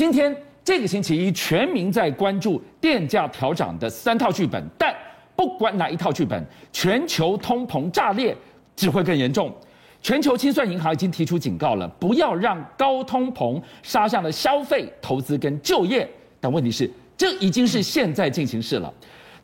今天这个星期一，全民在关注电价调涨的三套剧本，但不管哪一套剧本，全球通膨炸裂只会更严重。全球清算银行已经提出警告了，不要让高通膨杀向了消费、投资跟就业。但问题是，这已经是现在进行式了。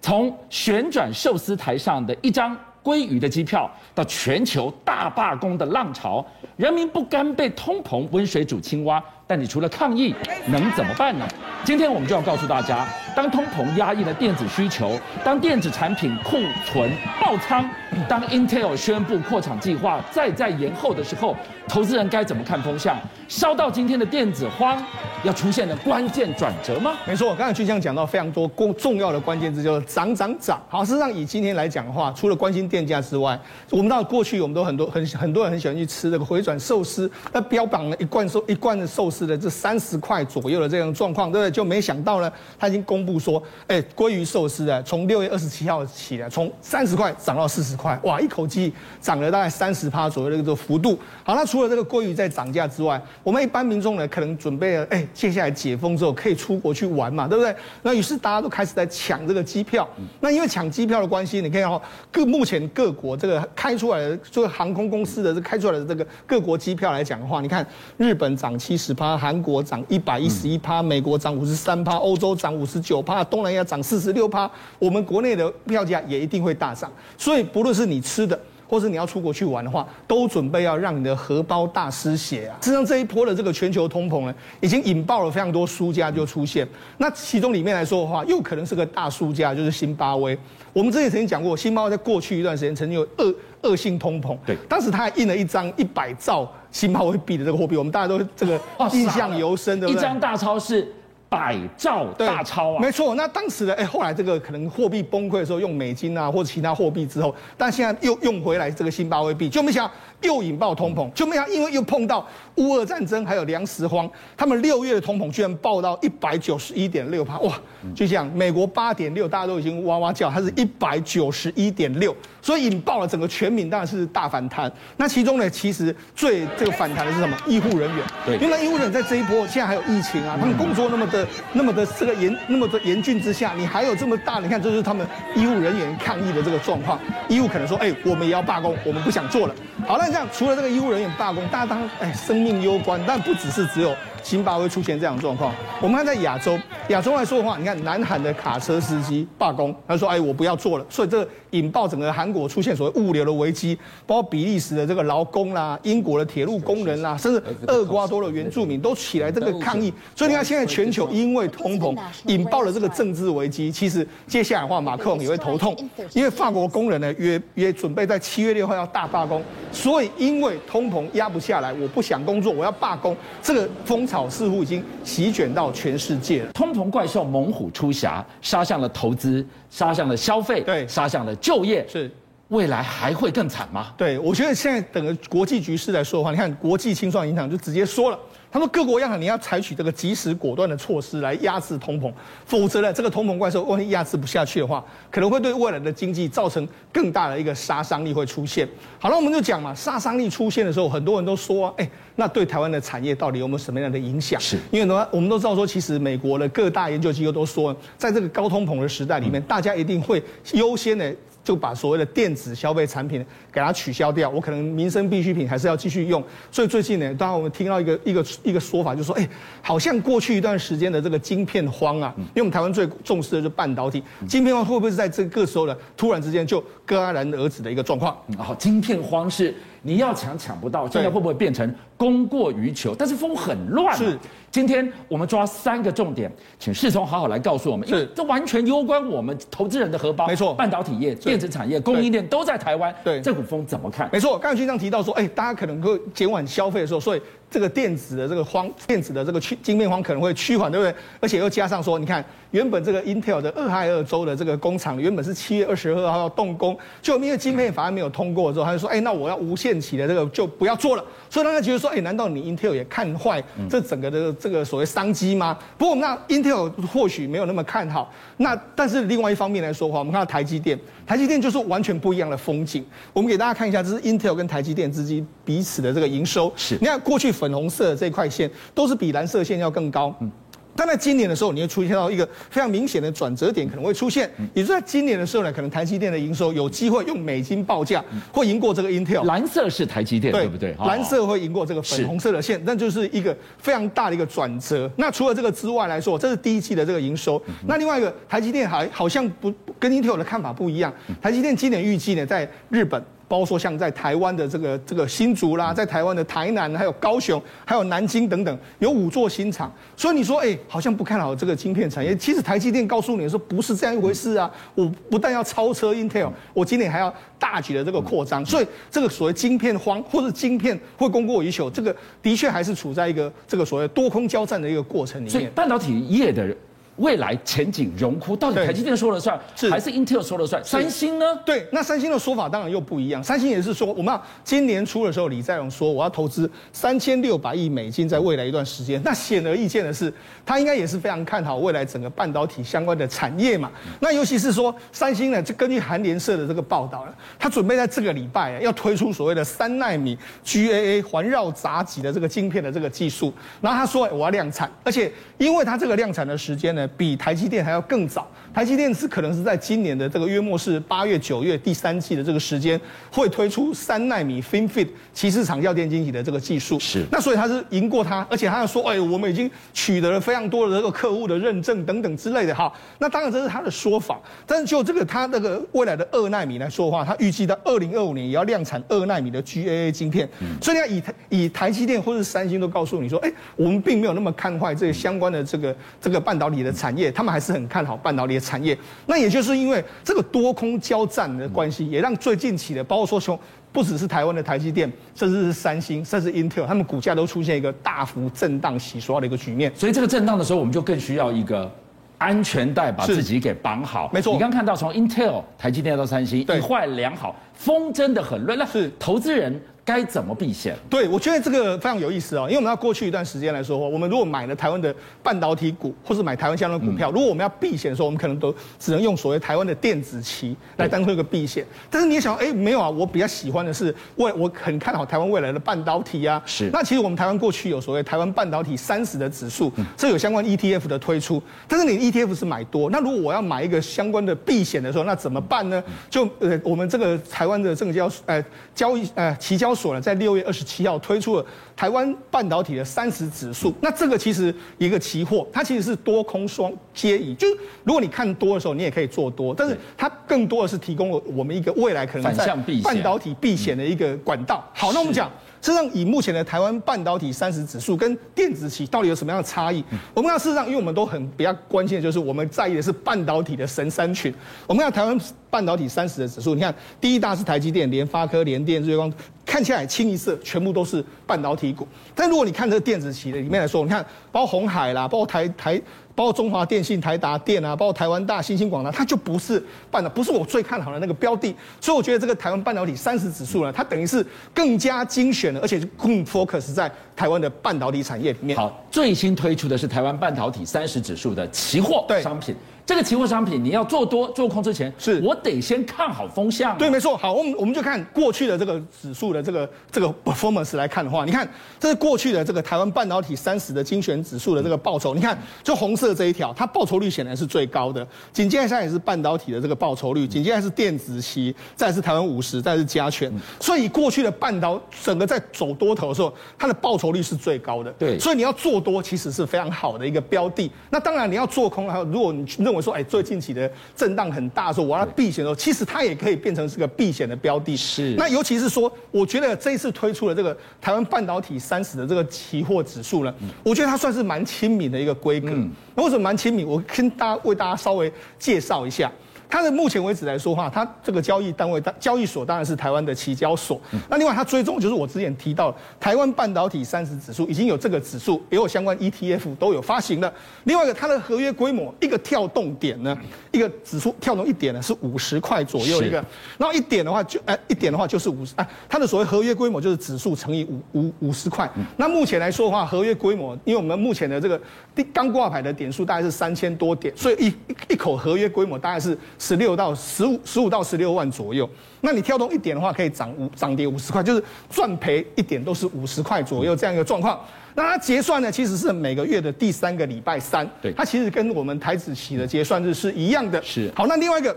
从旋转寿司台上的一张鲑鱼的机票，到全球大罢工的浪潮，人民不甘被通膨温水煮青蛙。但你除了抗议，能怎么办呢？今天我们就要告诉大家，当通膨压抑了电子需求，当电子产品库存爆仓，当 Intel 宣布扩厂计划再再延后的时候，投资人该怎么看风向？烧到今天的电子荒，要出现的关键转折吗？没错，我刚才就这样讲到非常多重要的关键字，就是涨涨涨。好，事实上以今天来讲的话，除了关心电价之外，我们到过去我们都很多很很多人很喜欢去吃这个回转寿司，那标榜了一罐寿一罐的寿司。的，这三十块左右的这样状况，对不对？就没想到呢，他已经公布说，哎，鲑鱼寿司啊，从六月二十七号起来，从三十块涨到四十块，哇，一口气涨了大概三十趴左右的这个幅度。好，那除了这个鲑鱼在涨价之外，我们一般民众呢，可能准备了，哎，接下来解封之后可以出国去玩嘛，对不对？那于是大家都开始在抢这个机票。那因为抢机票的关系，你看哦，各目前各国这个开出来的这个航空公司的这开出来的这个各国机票来讲的话，你看日本涨七十趴。韩国涨一百一十一趴，美国涨五十三趴，欧洲涨五十九趴，东南亚涨四十六趴，我们国内的票价也一定会大涨。所以不论是你吃的，或是你要出国去玩的话，都准备要让你的荷包大失血啊！实际上这一波的这个全球通膨呢，已经引爆了非常多输家就出现。那其中里面来说的话，又可能是个大输家，就是新巴威。我们之前曾经讲过，新巴威在过去一段时间曾经有恶恶性通膨，对，当时他还印了一张一百兆。新巴威币的这个货币，我们大家都这个印象尤深的，一张大钞是百兆大钞啊，没错。那当时的哎，后来这个可能货币崩溃的时候，用美金啊或者其他货币之后，但现在又用回来这个新巴威币，就没想到又引爆通膨，就没想到因为又碰到乌俄战争还有粮食荒，他们六月的通膨居然爆到一百九十一点六趴，哇！就这样，美国八点六，大家都已经哇哇叫，它是一百九十一点六。所以引爆了整个全民，当然是大反弹。那其中呢，其实最这个反弹的是什么？医护人员。对，因为医护人员在这一波现在还有疫情啊，他们工作那么那么的这个严那么的严峻之下，你还有这么大，你看这就是他们医务人员抗议的这个状况。医务可能说，哎，我们也要罢工，我们不想做了。好，那这样除了这个医务人员罢工，大家当哎生命攸关，但不只是只有。辛巴威出现这样的状况，我们看在亚洲，亚洲来说的话，你看南韩的卡车司机罢工，他说：“哎，我不要做了。”所以这引爆整个韩国出现所谓物流的危机，包括比利时的这个劳工啦、英国的铁路工人啦，甚至厄瓜多的原住民都起来这个抗议。所以你看，现在全球因为通膨引爆了这个政治危机，其实接下来的话，马克龙也会头痛，因为法国工人呢约约准备在七月六号要大罢工，所以因为通膨压不下来，我不想工作，我要罢工，这个风潮。似乎已经席卷到全世界了。通膨怪兽猛虎出柙，杀向了投资，杀向了消费，对，杀向了就业。是，未来还会更惨吗？对，我觉得现在整个国际局势来说的话，你看国际清算银行就直接说了。他说：“各国央行，你要采取这个及时果断的措施来压制通膨，否则呢，这个通膨怪兽万一压制不下去的话，可能会对未来的经济造成更大的一个杀伤力会出现。好了，我们就讲嘛，杀伤力出现的时候，很多人都说，哎，那对台湾的产业到底有没有什么样的影响？是因为呢，我们都知道说，其实美国的各大研究机构都说，在这个高通膨的时代里面，大家一定会优先的。”就把所谓的电子消费产品给它取消掉，我可能民生必需品还是要继续用。所以最近呢，当然我们听到一个一个一个说法，就是说，哎，好像过去一段时间的这个晶片荒啊，因为我们台湾最重视的就是半导体，晶片荒会不会是在这个时候呢，突然之间就戛然而止的一个状况？好，晶片荒是你要抢抢不到，现在会不会变成供过于求？但是风很乱。是。今天我们抓三个重点，请世聪好好来告诉我们。因为，这完全攸关我们投资人的荷包。没错，半导体业、电子产业、供应链都在台湾。对，这股风怎么看？没错，刚才军长提到说，哎，大家可能会减缓消费的时候，所以。这个电子的这个荒，电子的这个去晶片荒可能会趋缓，对不对？而且又加上说，你看原本这个 Intel 的俄亥俄州的这个工厂，原本是七月二十二号要动工，就因为晶片法案没有通过之后，他就说，哎，那我要无限期的这个就不要做了。所以大家觉得说，哎，难道你 Intel 也看坏这整个的这个所谓商机吗？不过那 Intel 或许没有那么看好。那但是另外一方面来说的话，我们看到台积电，台积电就是完全不一样的风景。我们给大家看一下，这是 Intel 跟台积电之间彼此的这个营收。是，你看过去。粉红色的这块线都是比蓝色线要更高。嗯，但在今年的时候，你会出现到一个非常明显的转折点，可能会出现，也就是在今年的时候呢，可能台积电的营收有机会用美金报价，会赢过这个 Intel。蓝色是台积电，对不对？蓝色会赢过这个粉红色的线，那就是一个非常大的一个转折。那除了这个之外来说，这是第一季的这个营收。那另外一个，台积电还好像不跟 Intel 的看法不一样，台积电今年预计呢，在日本。包括说像在台湾的这个这个新竹啦，在台湾的台南，还有高雄，还有南京等等，有五座新厂。所以你说，哎，好像不看好这个晶片产业。其实台积电告诉你说，不是这样一回事啊！我不但要超车 Intel，我今年还要大举的这个扩张。所以这个所谓晶片荒，或者晶片会供过于求，这个的确还是处在一个这个所谓多空交战的一个过程里面。所以半导体业的。未来前景荣枯，到底台积电说了算，是还是 Intel 说了算？三星呢？对，那三星的说法当然又不一样。三星也是说，我们要今年初的时候，李在镕说我要投资三千六百亿美金，在未来一段时间。那显而易见的是，他应该也是非常看好未来整个半导体相关的产业嘛。那尤其是说三星呢，就根据韩联社的这个报道了，他准备在这个礼拜要推出所谓的三纳米 GAA 环绕杂极的这个晶片的这个技术。然后他说我要量产，而且因为他这个量产的时间呢。比台积电还要更早，台积电是可能是在今年的这个月末是八月九月第三季的这个时间，会推出三纳米 FinFET 鳍式长效电晶体的这个技术。是，那所以他是赢过他，而且他要说，哎，我们已经取得了非常多的这个客户的认证等等之类的哈。那当然这是他的说法，但是就这个他那个未来的二纳米来说的话，他预计到二零二五年也要量产二纳米的 GAA 晶片。嗯，所以你要以台以台积电或是三星都告诉你说，哎，我们并没有那么看坏这个相关的这个这个半导体的产业。他们还是很看好半导体的产业，那也就是因为这个多空交战的关系，也让最近期的，包括说从不只是台湾的台积电，甚至是三星，甚至 Intel，他们股价都出现一个大幅震荡洗刷的一个局面。所以这个震荡的时候，我们就更需要一个安全带把自己给绑好。没错，你刚看到从 Intel、台积电到三星，对，一坏两好，风真的很乱。那是投资人。该怎么避险？对，我觉得这个非常有意思哦，因为我们要过去一段时间来说，我们如果买了台湾的半导体股，或是买台湾相关的股票，如果我们要避险的时候，我们可能都只能用所谓台湾的电子期来当做一个避险。但是你想，哎，没有啊，我比较喜欢的是未，我很看好台湾未来的半导体啊。是。那其实我们台湾过去有所谓台湾半导体三十的指数，这有相关 ETF 的推出，但是你 ETF 是买多，那如果我要买一个相关的避险的时候，那怎么办呢？就呃，我们这个台湾的证交呃交易呃期交所呢，在六月二十七号推出了台湾半导体的三十指数，那这个其实一个期货，它其实是多空双皆宜，就是如果你看多的时候，你也可以做多，但是它更多的是提供了我们一个未来可能在半导体避险的一个管道。好，那我们讲。事实上，以目前的台湾半导体三十指数跟电子期到底有什么样的差异？我们看事实上，因为我们都很比较关心的就是我们在意的是半导体的神山群。我们看台湾半导体三十的指数，你看第一大是台积电、联发科、联电、日月光，看起来清一色全部都是半导体股。但如果你看这个电子期的里面来说，你看包括红海啦，包括台台。包括中华电信、台达电啊，包括台湾大、新兴广达，它就不是半导，不是我最看好的那个标的。所以我觉得这个台湾半导体三十指数呢，它等于是更加精选了，而且更 focus 在台湾的半导体产业里面。好，最新推出的是台湾半导体三十指数的期货商品。这个期货商品，你要做多做空之前，是我得先看好风向。对，没错。好，我们我们就看过去的这个指数的这个这个 performance 来看的话，你看这是过去的这个台湾半导体三十的精选指数的这个报酬。你看，就红色这一条，它报酬率显然是最高的。紧接着下来也是半导体的这个报酬率，紧接着是电子期，再是台湾五十，再是加权。所以过去的半导整个在走多头的时候，它的报酬率是最高的。对，所以你要做多其实是非常好的一个标的。那当然你要做空，还有如果你认为我说，哎，最近期的震荡很大的时候，我要避险的时候，其实它也可以变成是个避险的标的。是。那尤其是说，我觉得这一次推出的这个台湾半导体三十的这个期货指数呢，我觉得它算是蛮亲民的一个规格。那为什么蛮亲民？我跟大家为大家稍微介绍一下。它的目前为止来说话，它这个交易单位、交易所当然是台湾的期交所。那另外它追踪就是我之前提到台湾半导体三十指数已经有这个指数，也有相关 ETF 都有发行的。另外一个它的合约规模，一个跳动点呢，一个指数跳动一点呢是五十块左右一个，然后一点的话就哎一点的话就是五十哎，它的所谓合约规模就是指数乘以五五五十块。那目前来说的话，合约规模，因为我们目前的这个刚挂牌的点数大概是三千多点，所以一一口合约规模大概是。十六到十五十五到十六万左右。那你跳动一点的话，可以涨五涨跌五十块，就是赚赔一点都是五十块左右这样一个状况。那它结算呢，其实是每个月的第三个礼拜三。对，它其实跟我们台子期的结算日是一样的。是。好，那另外一个。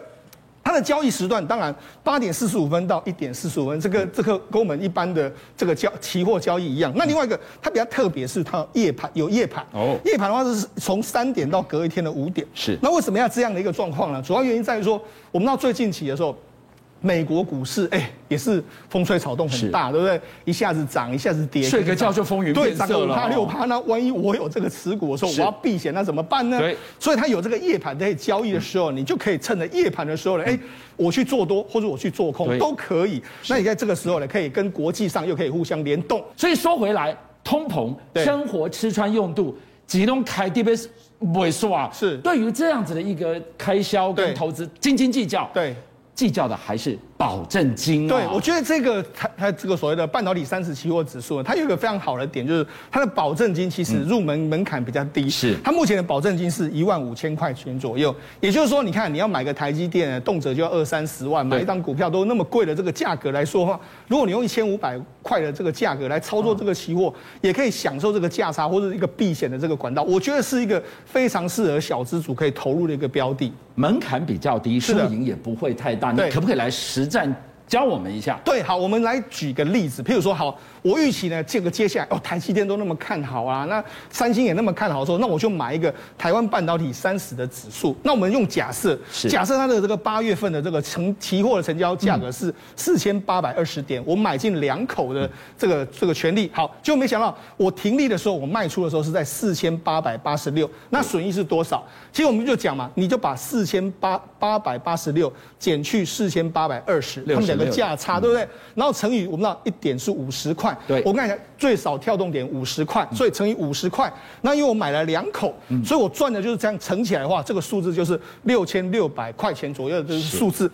它的交易时段当然八点四十五分到一点四十五分，这个这个跟我们一般的这个交期货交易一样。那另外一个它比较特别，是它夜盘有夜盘哦。夜盘的话是从三点到隔一天的五点。是。那为什么要这样的一个状况呢？主要原因在于说，我们到最近期的时候。美国股市哎、欸，也是风吹草动很大，对不对？一下子涨，一下子跌，睡个觉就风云变色了。对，涨个五趴六趴，那万一我有这个持股的时候，我要避险，那怎么办呢？对，所以它有这个夜盘在交易的时候，你就可以趁着夜盘的时候呢，哎、欸，我去做多或者我去做空都可以。那你在这个时候呢，可以跟国际上又可以互相联动。所以说回来，通膨、生活吃穿用度，集中开 DBS 不会说啊，是对于这样子的一个开销跟投资斤斤计较。对。计较的还是保证金。对，我觉得这个它它这个所谓的半导体三十期货指数，它有一个非常好的点，就是它的保证金其实入门门槛比较低。是，它目前的保证金是一万五千块钱左右。也就是说，你看你要买个台积电，动辄就要二三十万，买一张股票都那么贵的这个价格来说的话，如果你用一千五百块的这个价格来操作这个期货，也可以享受这个价差或者一个避险的这个管道。我觉得是一个非常适合小资主可以投入的一个标的。门槛比较低，输赢也不会太大。你可不可以来实战教我们一下？对，好，我们来举个例子，譬如说，好。我预期呢，这个接下来哦，台积电都那么看好啊，那三星也那么看好，说那我就买一个台湾半导体三十的指数。那我们用假设，假设它的这个八月份的这个成期货的成交价格是四千八百二十点，我买进两口的这个这个权利，好，就没想到我停利的时候，我卖出的时候是在四千八百八十六，那损益是多少？其实我们就讲嘛，你就把四千八八百八十六减去四千八百二十，他们两个价差对不对？然后乘以我们知道一点是五十块。对，我跟你讲，最少跳动点五十块，所以乘以五十块，那因为我买了两口，所以我赚的就是这样乘起来的话，这个数字就是六千六百块钱左右的这个数字。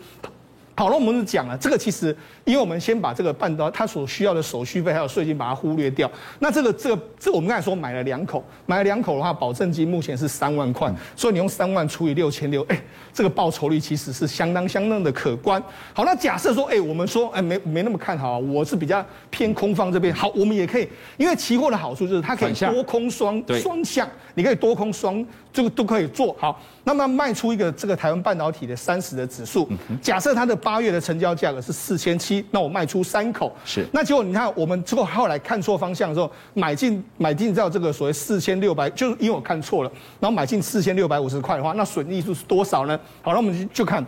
好了，我们讲了，这个其实，因为我们先把这个半导它所需要的手续费还有税金把它忽略掉，那这个这个这个我们刚才说买了两口，买了两口的话，保证金目前是三万块，所以你用三万除以六千六，哎，这个报酬率其实是相当相当的可观。好，那假设说，哎，我们说，哎，没没那么看好啊，我是比较偏空方这边。好，我们也可以，因为期货的好处就是它可以多空双双向，你可以多空双。这个都可以做好，那么卖出一个这个台湾半导体的三十的指数，假设它的八月的成交价格是四千七，那我卖出三口，是，那结果你看我们之后后来看错方向的时候，买进买进到这个所谓四千六百，就是因为我看错了，然后买进四千六百五十块的话，那损益数是多少呢？好，那我们就看。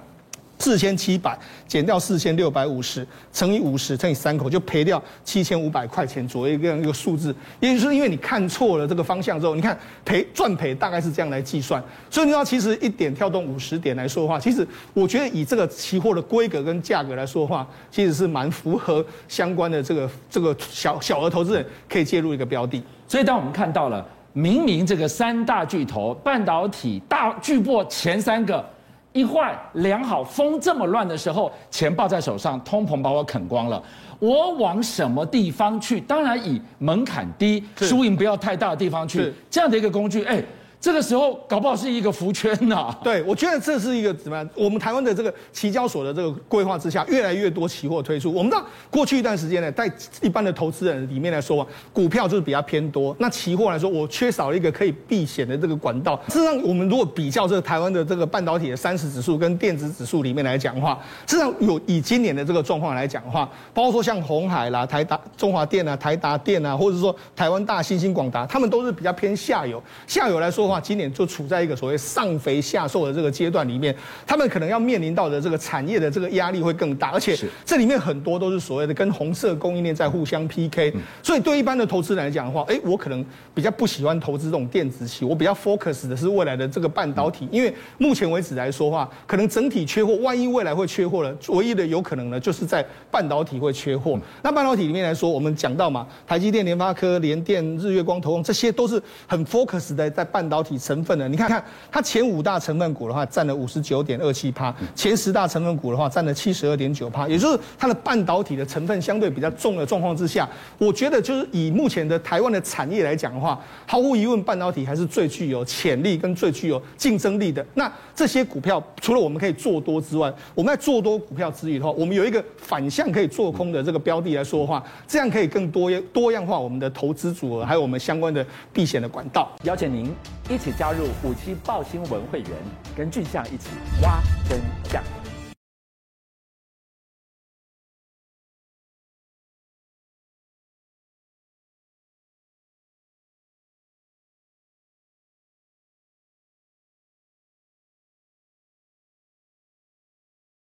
四千七百减掉四千六百五十乘以五十乘以三口，就赔掉七千五百块钱左右这样一个数字。也就是因为你看错了这个方向之后，你看赔赚赔大概是这样来计算。所以你知道，其实一点跳动五十点来说的话，其实我觉得以这个期货的规格跟价格来说的话，其实是蛮符合相关的这个这个小小额投资人可以介入一个标的。所以当我们看到了明明这个三大巨头半导体大巨擘前三个。一坏良好，风这么乱的时候，钱抱在手上，通膨把我啃光了，我往什么地方去？当然以门槛低、输赢不要太大的地方去，这样的一个工具，哎。这个时候搞不好是一个福圈呐、对，我觉得这是一个怎么样？我们台湾的这个期交所的这个规划之下，越来越多期货推出。我们知道过去一段时间呢，在一般的投资人里面来说，股票就是比较偏多。那期货来说，我缺少了一个可以避险的这个管道。事实上，我们如果比较这个台湾的这个半导体的三十指数跟电子指数里面来讲的话，事实上有以今年的这个状况来讲的话，包括说像红海啦、台达、中华电啊、台达电啊，或者说台湾大、新兴、广达，他们都是比较偏下游。下游来说。话今年就处在一个所谓上肥下瘦的这个阶段里面，他们可能要面临到的这个产业的这个压力会更大，而且这里面很多都是所谓的跟红色供应链在互相 PK，所以对一般的投资人来讲的话，哎，我可能比较不喜欢投资这种电子期，我比较 focus 的是未来的这个半导体，因为目前为止来说话，可能整体缺货，万一未来会缺货了，唯一的有可能呢，就是在半导体会缺货。那半导体里面来说，我们讲到嘛，台积电、联发科、联电、日月光、投控，这些都是很 focus 的在半导。导体成分呢，你看看它前五大成分股的话，占了五十九点二七趴，前十大成分股的话，占了七十二点九趴，也就是它的半导体的成分相对比较重的状况之下，我觉得就是以目前的台湾的产业来讲的话，毫无疑问，半导体还是最具有潜力跟最具有竞争力的。那这些股票除了我们可以做多之外，我们在做多股票之余的话，我们有一个反向可以做空的这个标的来说的话，这样可以更多多样化我们的投资组合，还有我们相关的避险的管道。邀请您一起加入五七报新闻会员，跟俊相一起挖真相。